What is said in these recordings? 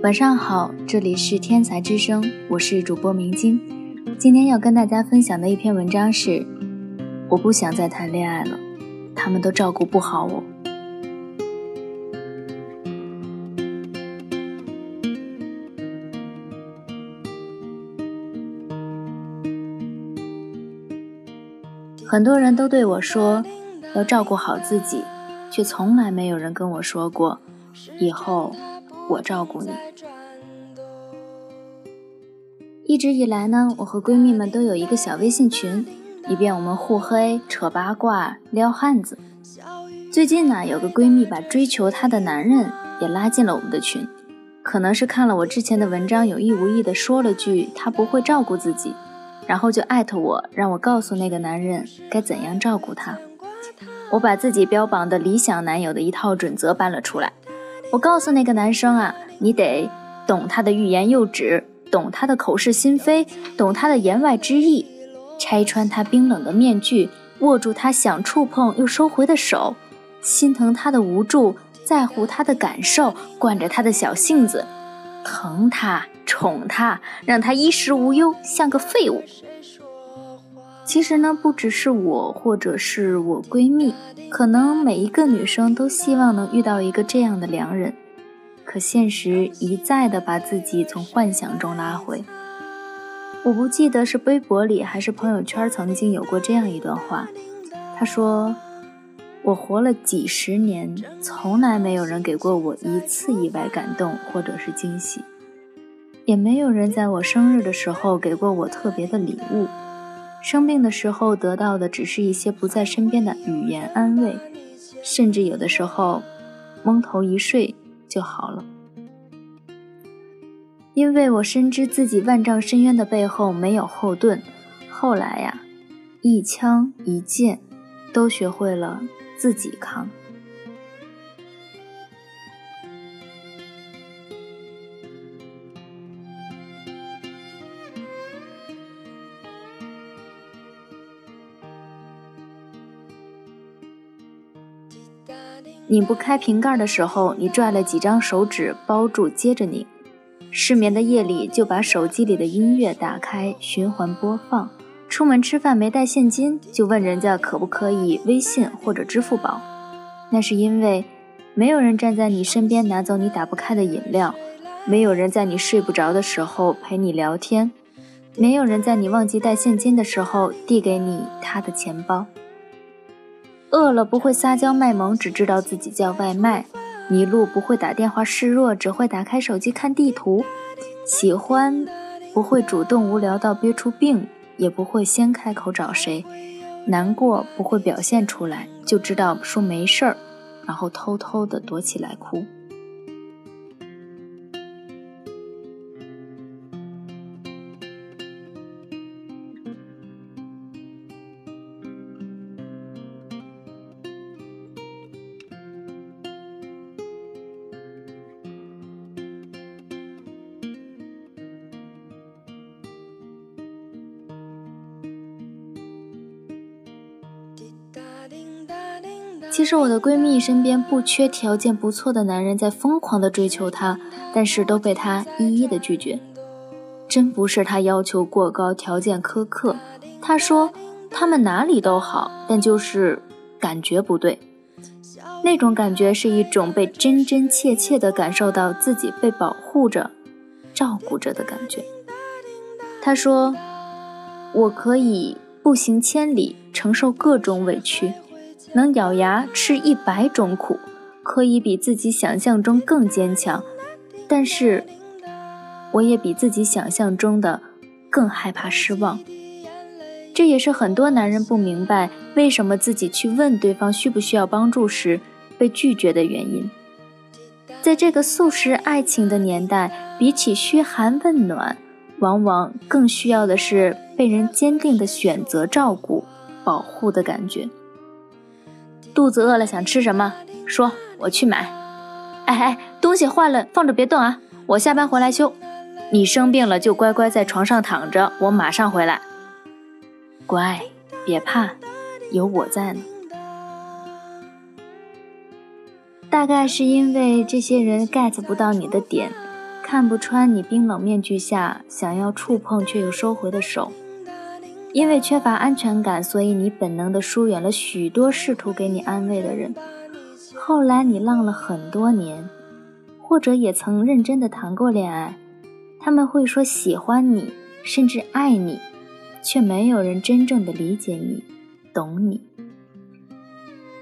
晚上好，这里是天才之声，我是主播明晶。今天要跟大家分享的一篇文章是：我不想再谈恋爱了，他们都照顾不好我。很多人都对我说要照顾好自己，却从来没有人跟我说过以后我照顾你。一直以来呢，我和闺蜜们都有一个小微信群，以便我们互黑、扯八卦、撩汉子。最近呢，有个闺蜜把追求她的男人也拉进了我们的群，可能是看了我之前的文章，有意无意的说了句她不会照顾自己。然后就艾特我，让我告诉那个男人该怎样照顾她。我把自己标榜的理想男友的一套准则搬了出来。我告诉那个男生啊，你得懂他的欲言又止，懂他的口是心非，懂他的言外之意，拆穿他冰冷的面具，握住他想触碰又收回的手，心疼他的无助，在乎他的感受，惯着他的小性子，疼他。宠他，让他衣食无忧，像个废物。其实呢，不只是我，或者是我闺蜜，可能每一个女生都希望能遇到一个这样的良人。可现实一再的把自己从幻想中拉回。我不记得是微博里还是朋友圈曾经有过这样一段话，他说：“我活了几十年，从来没有人给过我一次意外感动或者是惊喜。”也没有人在我生日的时候给过我特别的礼物，生病的时候得到的只是一些不在身边的语言安慰，甚至有的时候蒙头一睡就好了。因为我深知自己万丈深渊的背后没有后盾，后来呀，一枪一剑都学会了自己扛。拧不开瓶盖的时候，你拽了几张手指包住，接着拧。失眠的夜里，就把手机里的音乐打开，循环播放。出门吃饭没带现金，就问人家可不可以微信或者支付宝。那是因为没有人站在你身边拿走你打不开的饮料，没有人在你睡不着的时候陪你聊天，没有人在你忘记带现金的时候递给你他的钱包。饿了不会撒娇卖萌，只知道自己叫外卖；迷路不会打电话示弱，只会打开手机看地图；喜欢不会主动无聊到憋出病，也不会先开口找谁；难过不会表现出来，就知道说没事儿，然后偷偷的躲起来哭。其实我的闺蜜身边不缺条件不错的男人在疯狂的追求她，但是都被她一一的拒绝。真不是她要求过高，条件苛刻。她说他们哪里都好，但就是感觉不对。那种感觉是一种被真真切切的感受到自己被保护着、照顾着的感觉。她说我可以步行千里，承受各种委屈。能咬牙吃一百种苦，可以比自己想象中更坚强，但是，我也比自己想象中的更害怕失望。这也是很多男人不明白为什么自己去问对方需不需要帮助时被拒绝的原因。在这个速食爱情的年代，比起嘘寒问暖，往往更需要的是被人坚定的选择照顾、保护的感觉。肚子饿了想吃什么？说，我去买。哎哎，东西坏了放着别动啊，我下班回来修。你生病了就乖乖在床上躺着，我马上回来。乖，别怕，有我在呢。大概是因为这些人 get 不到你的点，看不穿你冰冷面具下想要触碰却又收回的手。因为缺乏安全感，所以你本能地疏远了许多试图给你安慰的人。后来你浪了很多年，或者也曾认真地谈过恋爱，他们会说喜欢你，甚至爱你，却没有人真正的理解你，懂你。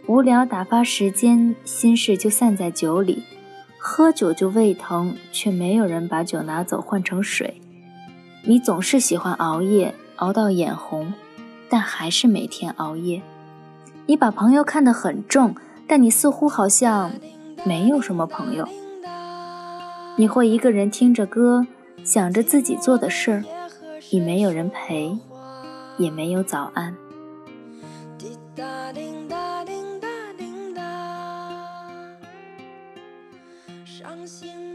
无聊打发时间，心事就散在酒里，喝酒就胃疼，却没有人把酒拿走换成水。你总是喜欢熬夜。熬到眼红，但还是每天熬夜。你把朋友看得很重，但你似乎好像没有什么朋友。你会一个人听着歌，想着自己做的事儿，你没有人陪，也没有早安。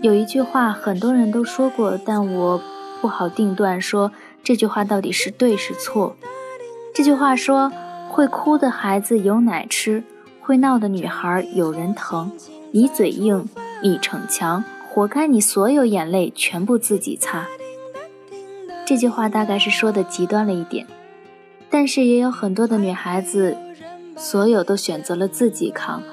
有一句话很多人都说过，但我不好定断说。这句话到底是对是错？这句话说：“会哭的孩子有奶吃，会闹的女孩有人疼。你嘴硬，你逞强，活该你所有眼泪全部自己擦。”这句话大概是说的极端了一点，但是也有很多的女孩子，所有都选择了自己扛。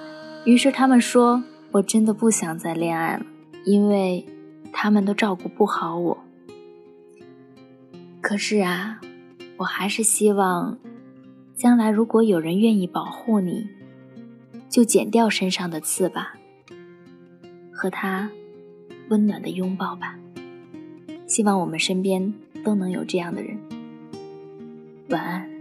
于是他们说：“我真的不想再恋爱了，因为他们都照顾不好我。”可是啊，我还是希望，将来如果有人愿意保护你，就剪掉身上的刺吧，和他温暖的拥抱吧。希望我们身边都能有这样的人。晚安。